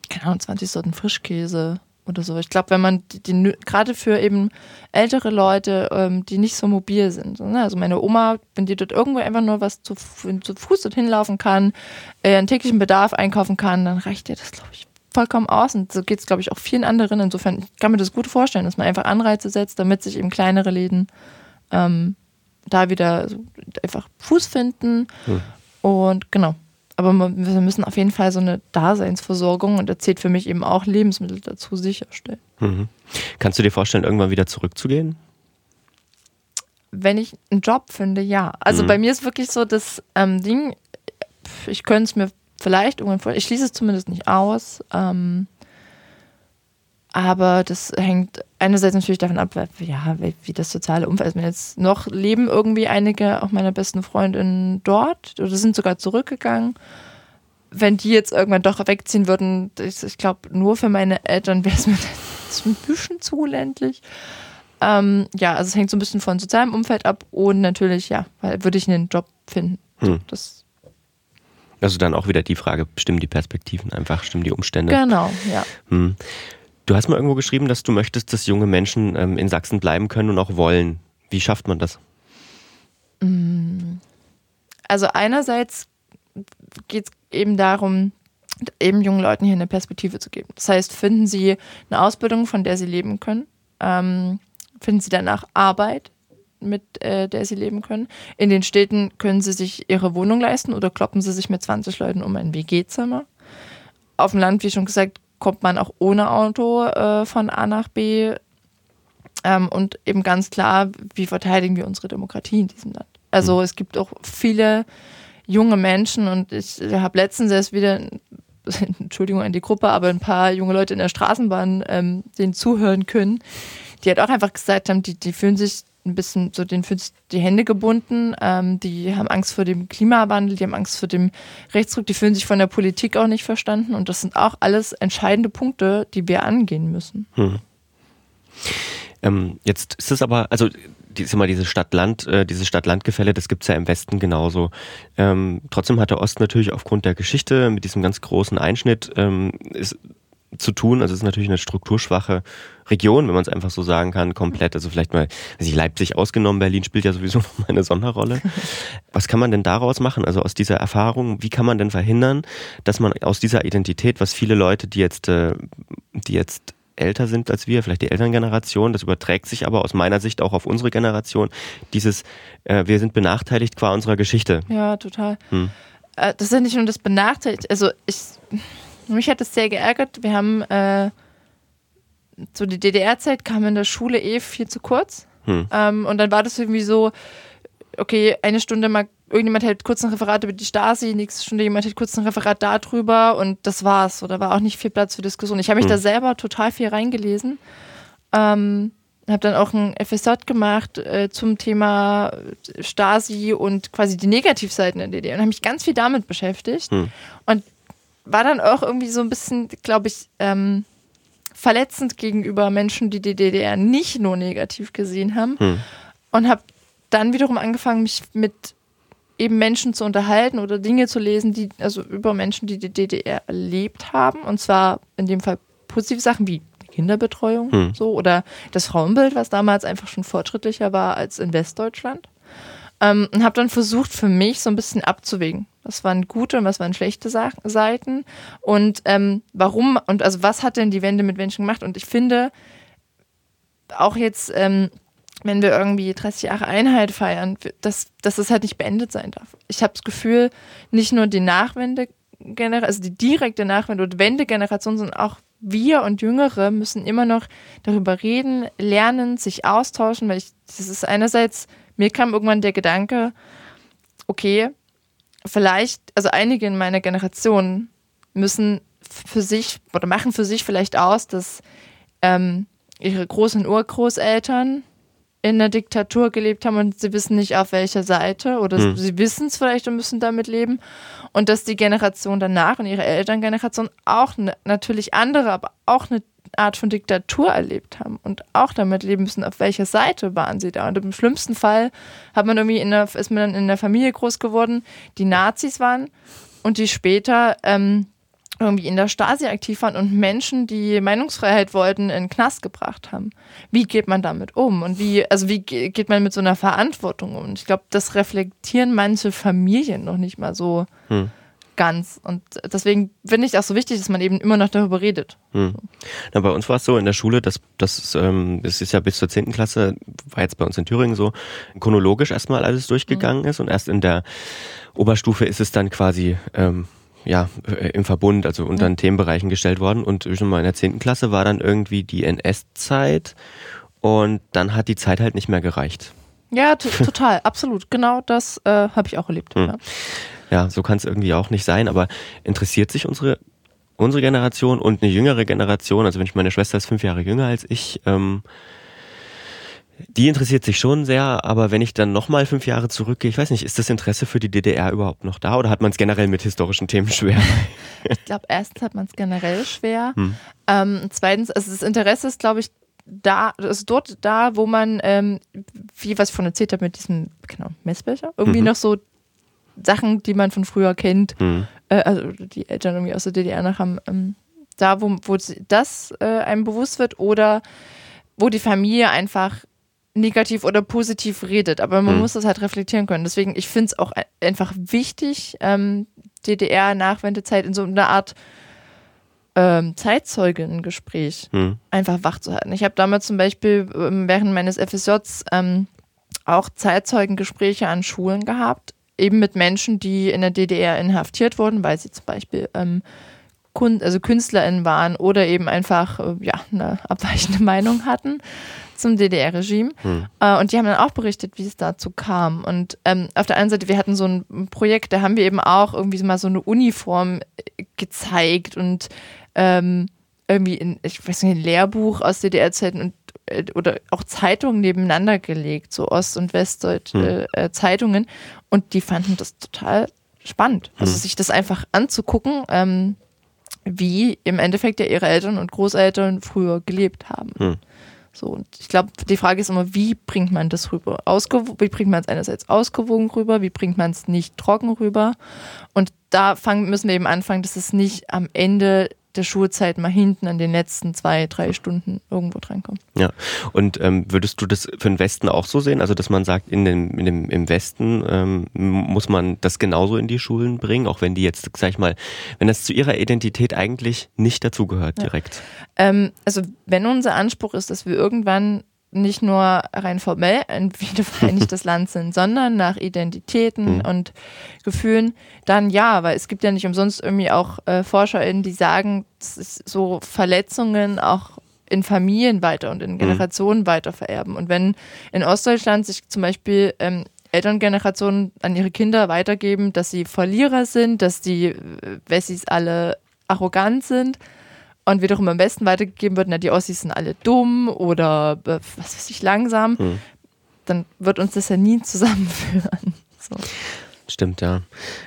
keine Ahnung, 20 Sorten Frischkäse oder so. Ich glaube, wenn man die, die gerade für eben ältere Leute, ähm, die nicht so mobil sind, ne? also meine Oma, wenn die dort irgendwo einfach nur was zu, zu Fuß dort hinlaufen kann, äh, einen täglichen Bedarf einkaufen kann, dann reicht dir das, glaube ich, vollkommen aus. Und so geht es, glaube ich, auch vielen anderen. Insofern ich kann mir das gut vorstellen, dass man einfach Anreize setzt, damit sich eben kleinere Läden ähm, da wieder so einfach Fuß finden. Hm. Und genau, aber wir müssen auf jeden Fall so eine Daseinsversorgung und da zählt für mich eben auch Lebensmittel dazu sicherstellen. Mhm. Kannst du dir vorstellen, irgendwann wieder zurückzugehen? Wenn ich einen Job finde, ja. Also mhm. bei mir ist wirklich so das ähm, Ding, ich könnte es mir vielleicht irgendwann ich schließe es zumindest nicht aus. Ähm, aber das hängt einerseits natürlich davon ab, ja, wie das soziale Umfeld ist. Jetzt noch leben irgendwie einige auch meiner besten Freundinnen dort oder sind sogar zurückgegangen. Wenn die jetzt irgendwann doch wegziehen würden, ich, ich glaube, nur für meine Eltern wäre es mir ein bisschen zu ländlich. Ähm, ja, also es hängt so ein bisschen von sozialem Umfeld ab und natürlich, ja, weil würde ich einen Job finden. Hm. Das also dann auch wieder die Frage, stimmen die Perspektiven einfach, stimmen die Umstände? Genau, ja. Hm. Du hast mal irgendwo geschrieben, dass du möchtest, dass junge Menschen ähm, in Sachsen bleiben können und auch wollen. Wie schafft man das? Mm. Also einerseits geht es eben darum, eben jungen Leuten hier eine Perspektive zu geben. Das heißt, finden sie eine Ausbildung, von der sie leben können, ähm, finden sie danach Arbeit, mit äh, der sie leben können. In den Städten können sie sich ihre Wohnung leisten oder kloppen sie sich mit 20 Leuten um ein WG-Zimmer. Auf dem Land, wie schon gesagt, kommt man auch ohne Auto äh, von A nach B. Ähm, und eben ganz klar, wie verteidigen wir unsere Demokratie in diesem Land. Also mhm. es gibt auch viele junge Menschen und ich habe letztens erst wieder Entschuldigung an die Gruppe, aber ein paar junge Leute in der Straßenbahn ähm, denen zuhören können, die halt auch einfach gesagt haben, die, die fühlen sich ein bisschen so den fühlen die Hände gebunden, ähm, die haben Angst vor dem Klimawandel, die haben Angst vor dem Rechtsruck, die fühlen sich von der Politik auch nicht verstanden und das sind auch alles entscheidende Punkte, die wir angehen müssen. Hm. Ähm, jetzt ist es aber, also die, ist immer diese Stadt-Land, äh, dieses Stadt-Land-Gefälle, das gibt es ja im Westen genauso. Ähm, trotzdem hat der Osten natürlich aufgrund der Geschichte mit diesem ganz großen Einschnitt ähm, ist, zu tun. Also es ist natürlich eine strukturschwache Region, wenn man es einfach so sagen kann, komplett. Also vielleicht mal, weiß ich, Leipzig ausgenommen, Berlin spielt ja sowieso noch mal eine Sonderrolle. Was kann man denn daraus machen? Also aus dieser Erfahrung, wie kann man denn verhindern, dass man aus dieser Identität, was viele Leute, die jetzt, äh, die jetzt älter sind als wir, vielleicht die Elterngeneration, das überträgt sich aber aus meiner Sicht auch auf unsere Generation, dieses, äh, wir sind benachteiligt qua unserer Geschichte. Ja, total. Hm. Äh, das ist ja nicht nur das benachteiligt, also ich mich hat das sehr geärgert. Wir haben äh, so die DDR-Zeit kam in der Schule eh viel zu kurz. Hm. Ähm, und dann war das irgendwie so, okay, eine Stunde mal, irgendjemand hält kurz ein Referat über die Stasi, nächste Stunde jemand hält kurz ein Referat darüber und das war's. So, da war auch nicht viel Platz für Diskussion. Ich habe mich hm. da selber total viel reingelesen. Ähm, habe dann auch ein FSJ gemacht äh, zum Thema Stasi und quasi die Negativseiten der DDR und habe mich ganz viel damit beschäftigt. Hm. Und war dann auch irgendwie so ein bisschen, glaube ich, ähm, verletzend gegenüber Menschen, die die DDR nicht nur negativ gesehen haben. Hm. Und habe dann wiederum angefangen, mich mit eben Menschen zu unterhalten oder Dinge zu lesen, die, also über Menschen, die die DDR erlebt haben. Und zwar in dem Fall positive Sachen wie Kinderbetreuung hm. so oder das Frauenbild, was damals einfach schon fortschrittlicher war als in Westdeutschland. Ähm, und habe dann versucht, für mich so ein bisschen abzuwägen. Was waren gute und was waren schlechte Sa Seiten? Und ähm, warum und also was hat denn die Wende mit Menschen gemacht? Und ich finde, auch jetzt, ähm, wenn wir irgendwie 30 Jahre Einheit feiern, dass, dass das halt nicht beendet sein darf. Ich habe das Gefühl, nicht nur die Nachwende, also die direkte Nachwende- und Wendegeneration, sondern auch wir und Jüngere müssen immer noch darüber reden, lernen, sich austauschen, weil ich, das ist einerseits mir kam irgendwann der Gedanke, okay, vielleicht, also einige in meiner Generation müssen für sich oder machen für sich vielleicht aus, dass ähm, ihre Groß- und Urgroßeltern in der Diktatur gelebt haben und sie wissen nicht auf welcher Seite oder hm. sie wissen es vielleicht und müssen damit leben und dass die Generation danach und ihre Elterngeneration auch ne, natürlich andere, aber auch eine Art von Diktatur erlebt haben und auch damit leben müssen, auf welcher Seite waren sie da. Und im schlimmsten Fall hat man irgendwie der, ist man dann in der Familie groß geworden, die Nazis waren und die später ähm, irgendwie in der Stasi aktiv waren und Menschen, die Meinungsfreiheit wollten, in den Knast gebracht haben. Wie geht man damit um? Und wie, also wie geht man mit so einer Verantwortung um? Und ich glaube, das reflektieren manche Familien noch nicht mal so. Hm ganz. Und deswegen finde ich auch so wichtig, dass man eben immer noch darüber redet. Hm. Na, bei uns war es so in der Schule, dass das, ähm, das ist ja bis zur 10. Klasse, war jetzt bei uns in Thüringen so, chronologisch erstmal alles durchgegangen mhm. ist und erst in der Oberstufe ist es dann quasi ähm, ja, äh, im Verbund, also unter den Themenbereichen gestellt worden. Und schon mal in der 10. Klasse war dann irgendwie die NS-Zeit und dann hat die Zeit halt nicht mehr gereicht. Ja, total, absolut. Genau das äh, habe ich auch erlebt. Hm. Ja. Ja, so kann es irgendwie auch nicht sein, aber interessiert sich unsere, unsere Generation und eine jüngere Generation, also wenn ich meine Schwester ist fünf Jahre jünger als ich, ähm, die interessiert sich schon sehr, aber wenn ich dann nochmal fünf Jahre zurückgehe, ich weiß nicht, ist das Interesse für die DDR überhaupt noch da oder hat man es generell mit historischen Themen schwer? ich glaube, erstens hat man es generell schwer. Hm. Ähm, zweitens, also das Interesse ist, glaube ich, da, ist dort da, wo man, ähm, wie was ich von erzählt habe mit diesem, genau, Messbecher, irgendwie mhm. noch so Sachen, die man von früher kennt, mhm. äh, also die Eltern irgendwie aus der DDR noch haben, ähm, da, wo, wo das äh, einem bewusst wird oder wo die Familie einfach negativ oder positiv redet, aber man mhm. muss das halt reflektieren können. Deswegen, ich finde es auch einfach wichtig, ähm, DDR-Nachwendezeit in so einer Art ähm, Zeitzeugen-Gespräch hm. einfach wach zu halten. Ich habe damals zum Beispiel ähm, während meines FSJs ähm, auch Zeitzeugengespräche an Schulen gehabt, eben mit Menschen, die in der DDR inhaftiert wurden, weil sie zum Beispiel ähm, Kun also KünstlerInnen waren oder eben einfach äh, ja, eine abweichende Meinung hatten zum DDR-Regime. Hm. Äh, und die haben dann auch berichtet, wie es dazu kam. Und ähm, auf der einen Seite, wir hatten so ein Projekt, da haben wir eben auch irgendwie mal so eine Uniform äh, gezeigt und ähm, irgendwie in, ich weiß nicht, ein Lehrbuch aus DDR-Zeiten und oder auch Zeitungen nebeneinander gelegt, so Ost- und Westdeutsche hm. äh, Zeitungen. Und die fanden das total spannend. Also hm. sich das einfach anzugucken, ähm, wie im Endeffekt ja ihre Eltern und Großeltern früher gelebt haben. Hm. So, und ich glaube, die Frage ist immer, wie bringt man das rüber? Ausgew wie bringt man es einerseits ausgewogen rüber, wie bringt man es nicht trocken rüber? Und da fangen, müssen wir eben anfangen, dass es nicht am Ende der Schulzeit mal hinten an den letzten zwei, drei Stunden irgendwo drankommt. Ja, und ähm, würdest du das für den Westen auch so sehen? Also, dass man sagt, in dem, in dem, im Westen ähm, muss man das genauso in die Schulen bringen, auch wenn die jetzt, sag ich mal, wenn das zu ihrer Identität eigentlich nicht dazugehört direkt? Ja. Ähm, also, wenn unser Anspruch ist, dass wir irgendwann nicht nur rein formell ein wiedervereinigtes Land sind, sondern nach Identitäten mhm. und Gefühlen, dann ja, weil es gibt ja nicht umsonst irgendwie auch äh, ForscherInnen, die sagen, so Verletzungen auch in Familien weiter und in mhm. Generationen mhm. weiter vererben. Und wenn in Ostdeutschland sich zum Beispiel ähm, Elterngenerationen an ihre Kinder weitergeben, dass sie Verlierer sind, dass die äh, Wessis alle arrogant sind, und wiederum am besten weitergegeben wird, na, die Ossis sind alle dumm oder äh, was weiß ich, langsam, hm. dann wird uns das ja nie zusammenführen. So. Stimmt, ja.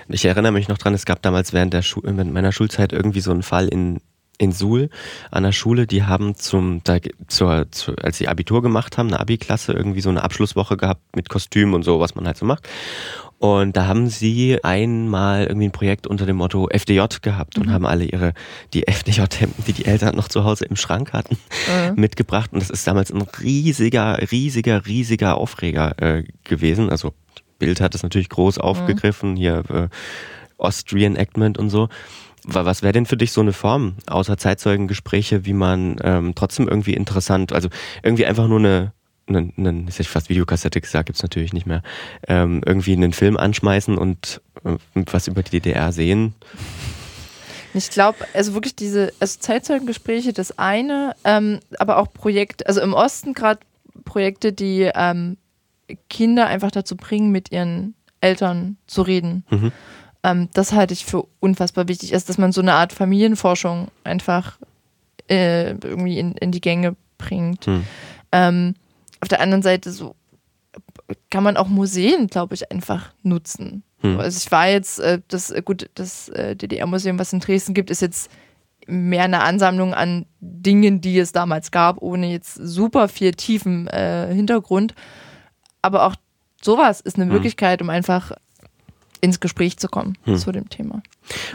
Ich erinnere mich noch dran, es gab damals während der Schu meiner Schulzeit irgendwie so einen Fall in, in Suhl an der Schule, die haben zum, da, zur, zur, als sie Abitur gemacht haben, eine Abi-Klasse, irgendwie so eine Abschlusswoche gehabt mit Kostüm und so, was man halt so macht. Und da haben sie einmal irgendwie ein Projekt unter dem Motto FDJ gehabt und mhm. haben alle ihre, die FDJ-Hemden, die die Eltern noch zu Hause im Schrank hatten, mhm. mitgebracht. Und das ist damals ein riesiger, riesiger, riesiger Aufreger äh, gewesen. Also Bild hat es natürlich groß aufgegriffen, mhm. hier äh, Austrian Actment und so. Was wäre denn für dich so eine Form, außer Zeitzeugengespräche, wie man ähm, trotzdem irgendwie interessant, also irgendwie einfach nur eine einen, einen ich fast Videokassette gesagt, gibt's natürlich nicht mehr, ähm, irgendwie einen Film anschmeißen und äh, was über die DDR sehen. Ich glaube, also wirklich diese also Zeitzeugengespräche, das eine, ähm, aber auch Projekte, also im Osten gerade Projekte, die ähm, Kinder einfach dazu bringen, mit ihren Eltern zu reden. Mhm. Ähm, das halte ich für unfassbar wichtig, ist, dass man so eine Art Familienforschung einfach äh, irgendwie in, in die Gänge bringt. Mhm. Auf der anderen Seite so kann man auch Museen, glaube ich, einfach nutzen. Hm. Also ich war jetzt, äh, das, äh, gut, das äh, DDR-Museum, was in Dresden gibt, ist jetzt mehr eine Ansammlung an Dingen, die es damals gab, ohne jetzt super viel tiefen äh, Hintergrund. Aber auch sowas ist eine hm. Möglichkeit, um einfach ins Gespräch zu kommen hm. zu dem Thema.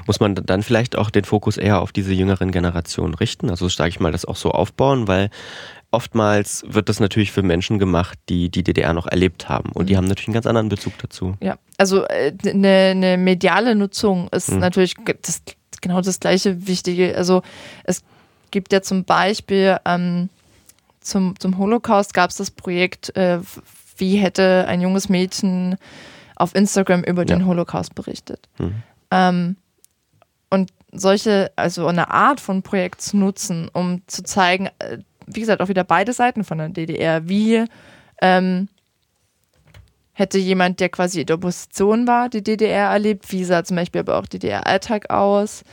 Muss man dann vielleicht auch den Fokus eher auf diese jüngeren Generationen richten? Also sage ich mal, das auch so aufbauen, weil oftmals wird das natürlich für Menschen gemacht, die die DDR noch erlebt haben. Und die mhm. haben natürlich einen ganz anderen Bezug dazu. Ja, also eine, äh, eine mediale Nutzung ist mhm. natürlich das, genau das gleiche Wichtige. Also es gibt ja zum Beispiel ähm, zum, zum Holocaust gab es das Projekt, äh, wie hätte ein junges Mädchen auf Instagram über den Holocaust berichtet. Mhm. Ähm, und solche, also eine Art von Projekt zu nutzen, um zu zeigen, äh, wie gesagt, auch wieder beide Seiten von der DDR. Wie ähm, hätte jemand, der quasi in der Opposition war, die DDR erlebt? Wie sah zum Beispiel aber auch DDR-Alltag aus?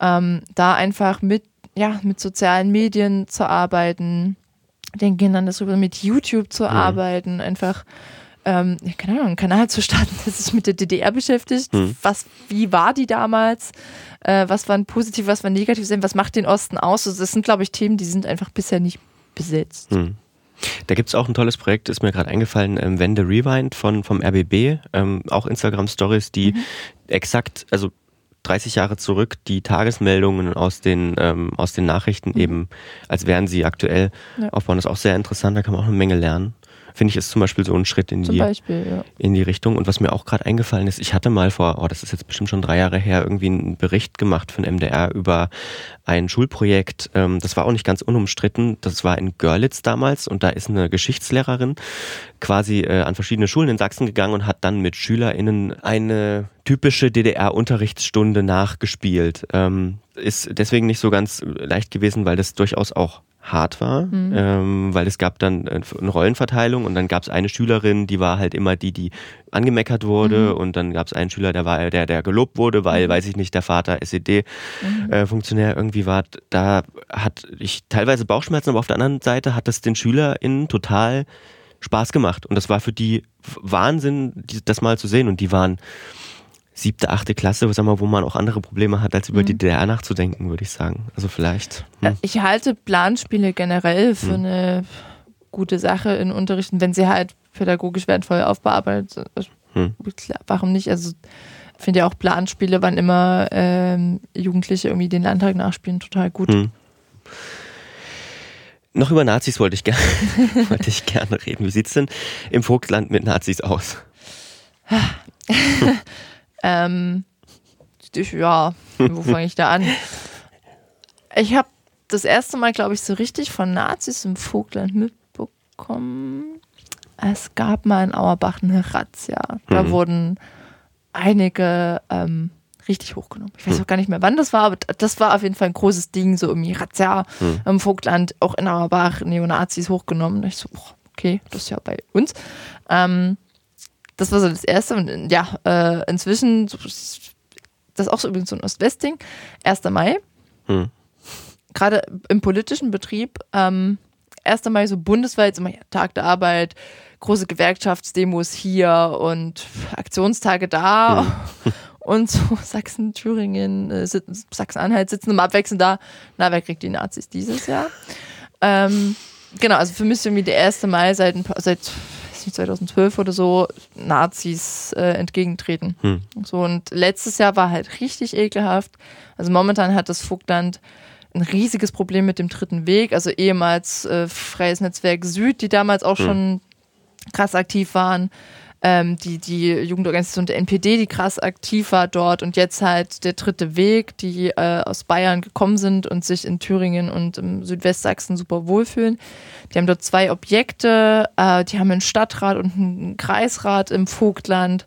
Ähm, da einfach mit, ja, mit sozialen Medien zu arbeiten, den Kindern das über mit YouTube zu mhm. arbeiten, einfach ähm, keine Ahnung, einen Kanal zu starten, der sich mit der DDR beschäftigt. Mhm. Was, wie war die damals? Äh, was war positiv, was war negativ? Was macht den Osten aus? Also das sind, glaube ich, Themen, die sind einfach bisher nicht besetzt. Mhm. Da gibt es auch ein tolles Projekt, ist mir gerade eingefallen, ähm, Wende Rewind von, vom RBB, ähm, auch Instagram-Stories, die mhm. exakt, also 30 Jahre zurück die Tagesmeldungen aus den, ähm, aus den Nachrichten mhm. eben, als wären sie aktuell ja. aufbauen. Das ist auch sehr interessant, da kann man auch eine Menge lernen. Finde ich, ist zum Beispiel so ein Schritt in, Zum die, Beispiel, ja. in die Richtung. Und was mir auch gerade eingefallen ist, ich hatte mal vor, oh, das ist jetzt bestimmt schon drei Jahre her, irgendwie einen Bericht gemacht von MDR über ein Schulprojekt. Ähm, das war auch nicht ganz unumstritten. Das war in Görlitz damals und da ist eine Geschichtslehrerin quasi äh, an verschiedene Schulen in Sachsen gegangen und hat dann mit SchülerInnen eine typische DDR-Unterrichtsstunde nachgespielt. Ähm, ist deswegen nicht so ganz leicht gewesen, weil das durchaus auch hart war, mhm. ähm, weil es gab dann äh, eine Rollenverteilung und dann gab es eine Schülerin, die war halt immer die, die angemeckert wurde mhm. und dann gab es einen Schüler, der war der, der gelobt wurde, weil, mhm. weiß ich nicht, der Vater SED-Funktionär mhm. äh, irgendwie war. Da hat ich teilweise Bauchschmerzen, aber auf der anderen Seite hat das den SchülerInnen total Spaß gemacht und das war für die Wahnsinn, das mal zu sehen und die waren siebte, achte Klasse, sag mal, wo man auch andere Probleme hat, als über mhm. die DDR nachzudenken, würde ich sagen. Also vielleicht. Hm. Ich halte Planspiele generell für hm. eine gute Sache in Unterrichten, wenn sie halt pädagogisch wertvoll aufbearbeitet sind. Hm. Warum nicht? Also ich finde ja auch Planspiele, wann immer ähm, Jugendliche irgendwie den Landtag nachspielen, total gut. Hm. Noch über Nazis wollte ich, gerne, wollte ich gerne reden. Wie sieht es denn im Vogtland mit Nazis aus? Ähm, ja, wo fange ich da an? Ich habe das erste Mal, glaube ich, so richtig von Nazis im Vogtland mitbekommen. Es gab mal in Auerbach eine Razzia. Da mhm. wurden einige ähm, richtig hochgenommen. Ich weiß mhm. auch gar nicht mehr, wann das war, aber das war auf jeden Fall ein großes Ding, so irgendwie Razzia mhm. im Vogtland, auch in Auerbach, Neonazis hochgenommen. Da ich so, okay, das ist ja bei uns. Ähm, das war so das Erste. Und ja, äh, inzwischen, das ist auch so übrigens so ein Ost-West-Ding, 1. Mai. Hm. Gerade im politischen Betrieb, ähm, 1. Mai so bundesweit, immer Tag der Arbeit, große Gewerkschaftsdemos hier und Aktionstage da. Hm. Und so Sachsen, Thüringen, äh, Sachsen-Anhalt sitzen im Abwechseln da. Na, wer kriegt die Nazis dieses Jahr? Ähm, genau, also für mich ist irgendwie der 1. Mai seit, seit nicht, 2012 oder so, Nazis äh, entgegentreten. Hm. So, und letztes Jahr war halt richtig ekelhaft. Also momentan hat das Vogtland ein riesiges Problem mit dem dritten Weg, also ehemals äh, Freies Netzwerk Süd, die damals auch hm. schon krass aktiv waren ähm, die, die Jugendorganisation der NPD, die krass aktiv war dort und jetzt halt der dritte Weg, die äh, aus Bayern gekommen sind und sich in Thüringen und im Südwestsachsen super wohlfühlen. Die haben dort zwei Objekte, äh, die haben einen Stadtrat und einen Kreisrat im Vogtland.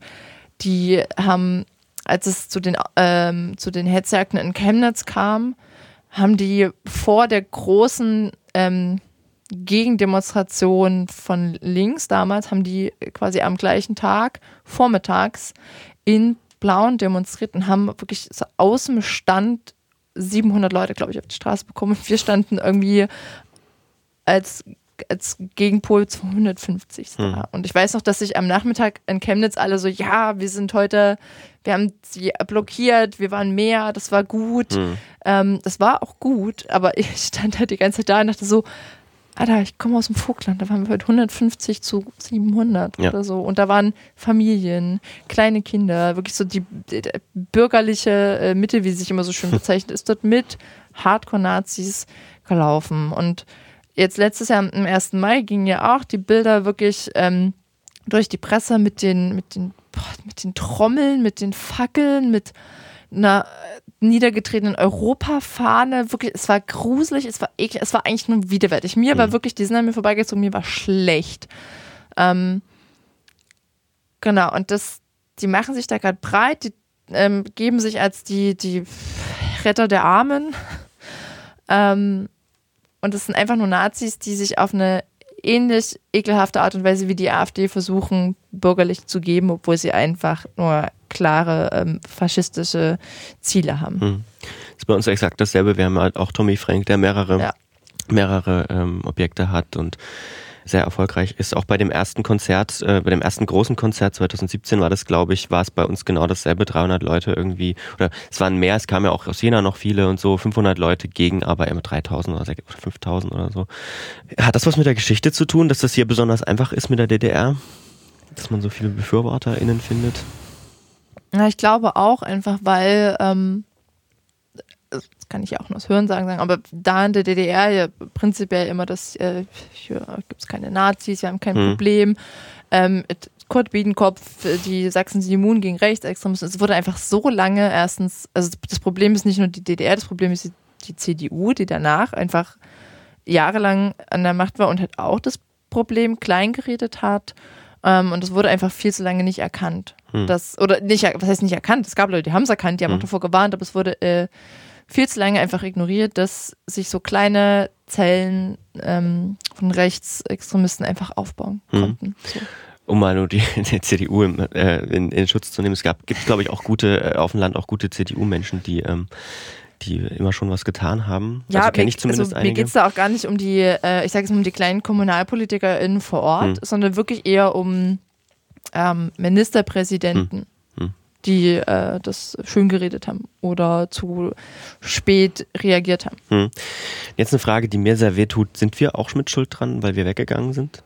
Die haben, als es zu den, ähm, zu den Hetzjagden in Chemnitz kam, haben die vor der großen ähm, Gegendemonstration von links damals haben die quasi am gleichen Tag vormittags in Blauen demonstriert und haben wirklich so aus dem Stand 700 Leute, glaube ich, auf die Straße bekommen. Und wir standen irgendwie als, als Gegenpol 250 da. Hm. Und ich weiß noch, dass sich am Nachmittag in Chemnitz alle so, ja, wir sind heute, wir haben sie blockiert, wir waren mehr, das war gut. Hm. Ähm, das war auch gut, aber ich stand halt die ganze Zeit da und dachte so, Alter, ich komme aus dem Vogtland, da waren wir heute 150 zu 700 ja. oder so. Und da waren Familien, kleine Kinder, wirklich so die, die bürgerliche äh, Mitte, wie sie sich immer so schön bezeichnet, ist dort mit Hardcore-Nazis gelaufen. Und jetzt letztes Jahr am 1. Mai gingen ja auch die Bilder wirklich ähm, durch die Presse mit den, mit den, boah, mit den Trommeln, mit den Fackeln, mit einer niedergetretenen Europafahne. Wirklich, es war gruselig, es war eklig, es war eigentlich nur widerwärtig. Mir mhm. war wirklich, die sind an mir vorbeigezogen, mir war schlecht. Ähm, genau, und das, die machen sich da gerade breit, die ähm, geben sich als die, die Retter der Armen. ähm, und es sind einfach nur Nazis, die sich auf eine ähnlich ekelhafte Art und Weise wie die AfD versuchen, bürgerlich zu geben, obwohl sie einfach nur klare ähm, faschistische Ziele haben. Hm. Das ist bei uns exakt dasselbe. Wir haben halt auch Tommy Frank, der mehrere, ja. mehrere ähm, Objekte hat und sehr erfolgreich ist. Auch bei dem ersten Konzert, äh, bei dem ersten großen Konzert 2017 war das, glaube ich, war es bei uns genau dasselbe. 300 Leute irgendwie, oder es waren mehr, es kamen ja auch aus Jena noch viele und so, 500 Leute gegen aber immer 3000 oder 5000 oder so. Hat das was mit der Geschichte zu tun, dass das hier besonders einfach ist mit der DDR? Dass man so viele BefürworterInnen findet? Ja, ich glaube auch einfach, weil ähm, das kann ich ja auch nur aus Hörensagen sagen, aber da in der DDR ja prinzipiell immer das, äh, hier gibt es keine Nazis, wir haben kein hm. Problem. Ähm, Kurt Biedenkopf, die Sachsen-Simun gegen Rechtsextremisten. Es wurde einfach so lange erstens, also das Problem ist nicht nur die DDR, das Problem ist die, die CDU, die danach einfach jahrelang an der Macht war und halt auch das Problem kleingeredet hat. Ähm, und es wurde einfach viel zu lange nicht erkannt. Hm. Das, oder nicht, was heißt nicht erkannt? Es gab Leute, die haben es erkannt, die haben hm. auch davor gewarnt, aber es wurde äh, viel zu lange einfach ignoriert, dass sich so kleine Zellen ähm, von Rechtsextremisten einfach aufbauen hm. konnten. So um mal nur die, die CDU im, äh, in, in, Schutz zu nehmen. Es gab, gibt, glaube ich, auch gute, äh, auf dem Land auch gute CDU-Menschen, die, ähm, die immer schon was getan haben. Ja, also kenne ich zumindest also, Mir geht es da auch gar nicht um die, äh, ich sage es mal, um die kleinen KommunalpolitikerInnen vor Ort, hm. sondern wirklich eher um ähm, Ministerpräsidenten. Hm hm. die äh, das schön geredet haben oder zu spät reagiert haben. Hm. Jetzt eine Frage, die mir sehr weh tut. Sind wir auch mit Schuld dran, weil wir weggegangen sind?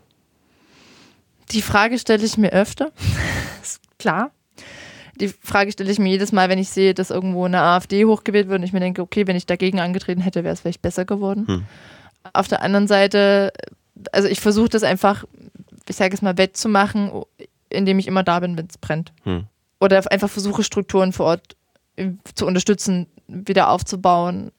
Die Frage stelle ich mir öfter. ist klar. Die Frage stelle ich mir jedes Mal, wenn ich sehe, dass irgendwo eine AfD hochgewählt wird und ich mir denke, okay, wenn ich dagegen angetreten hätte, wäre es vielleicht besser geworden. Hm. Auf der anderen Seite, also ich versuche das einfach, ich sage es mal, wettzumachen, indem ich immer da bin, wenn es brennt. Hm. Oder einfach versuche, Strukturen vor Ort äh, zu unterstützen, wieder aufzubauen,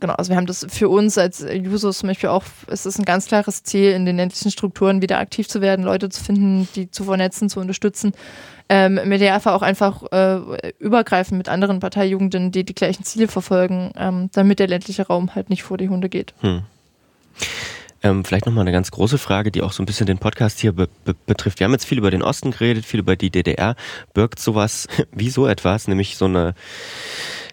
genau, also wir haben das für uns als Jusos zum Beispiel auch, es ist ein ganz klares Ziel, in den ländlichen Strukturen wieder aktiv zu werden, Leute zu finden, die zu vernetzen, zu unterstützen. Ähm, mit der auch einfach äh, übergreifen mit anderen Parteijugenden, die die gleichen Ziele verfolgen, ähm, damit der ländliche Raum halt nicht vor die Hunde geht. Hm. Ähm, vielleicht nochmal eine ganz große Frage, die auch so ein bisschen den Podcast hier be be betrifft. Wir haben jetzt viel über den Osten geredet, viel über die DDR. Birgt sowas wie so etwas, nämlich so eine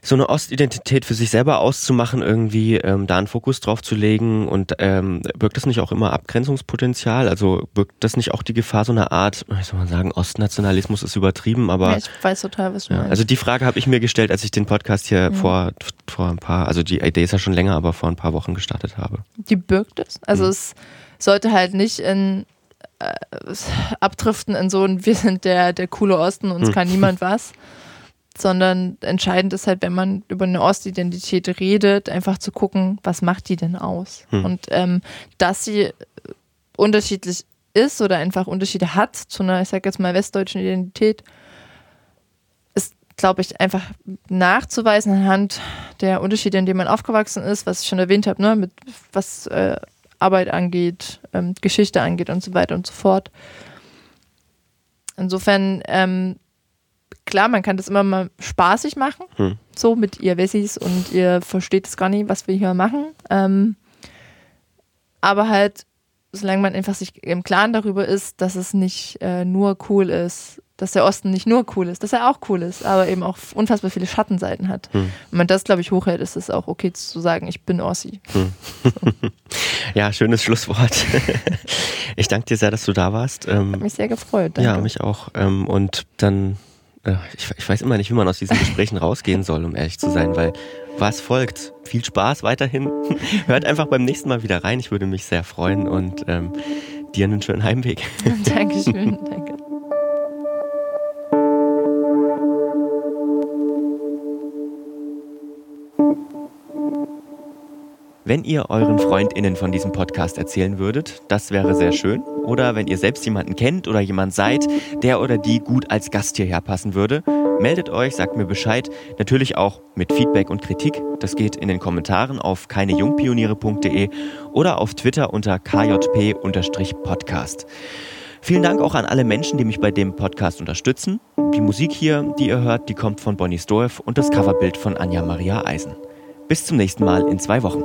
so eine Ostidentität für sich selber auszumachen, irgendwie ähm, da einen Fokus drauf zu legen und ähm, birgt das nicht auch immer Abgrenzungspotenzial? Also birgt das nicht auch die Gefahr, so eine Art, wie soll man sagen, Ostnationalismus ist übertrieben, aber. Ja, ich weiß total, was du ja. Also die Frage habe ich mir gestellt, als ich den Podcast hier mhm. vor, vor ein paar, also die Idee ist ja schon länger, aber vor ein paar Wochen gestartet habe. Die birgt es. Also mhm. es sollte halt nicht in äh, abdriften in so ein, wir sind der, der coole Osten, uns mhm. kann niemand was sondern entscheidend ist halt, wenn man über eine Ostidentität redet, einfach zu gucken, was macht die denn aus? Hm. Und ähm, dass sie unterschiedlich ist oder einfach Unterschiede hat zu einer, ich sag jetzt mal, westdeutschen Identität, ist, glaube ich, einfach nachzuweisen anhand der Unterschiede, in denen man aufgewachsen ist, was ich schon erwähnt habe, ne, mit was äh, Arbeit angeht, ähm, Geschichte angeht und so weiter und so fort. Insofern ähm, klar, man kann das immer mal spaßig machen, hm. so mit ihr Wessis und ihr versteht es gar nicht, was wir hier machen. Ähm, aber halt, solange man einfach sich im Klaren darüber ist, dass es nicht äh, nur cool ist, dass der Osten nicht nur cool ist, dass er auch cool ist, aber eben auch unfassbar viele Schattenseiten hat. Hm. Wenn man das, glaube ich, hochhält, ist es auch okay zu sagen, ich bin Ossi. Hm. So. ja, schönes Schlusswort. ich danke dir sehr, dass du da warst. Ähm, Hat mich sehr gefreut. Danke. Ja, mich auch. Ähm, und dann ich, ich, weiß immer nicht, wie man aus diesen Gesprächen rausgehen soll, um ehrlich zu sein, weil was folgt? Viel Spaß weiterhin. Hört einfach beim nächsten Mal wieder rein. Ich würde mich sehr freuen und ähm, dir einen schönen Heimweg. Dankeschön, danke. Wenn ihr euren FreundInnen von diesem Podcast erzählen würdet, das wäre sehr schön. Oder wenn ihr selbst jemanden kennt oder jemand seid, der oder die gut als Gast hierher passen würde, meldet euch, sagt mir Bescheid. Natürlich auch mit Feedback und Kritik. Das geht in den Kommentaren auf keinejungpioniere.de oder auf Twitter unter kjp-podcast. Vielen Dank auch an alle Menschen, die mich bei dem Podcast unterstützen. Die Musik hier, die ihr hört, die kommt von Bonnie Storff und das Coverbild von Anja Maria Eisen. Bis zum nächsten Mal in zwei Wochen.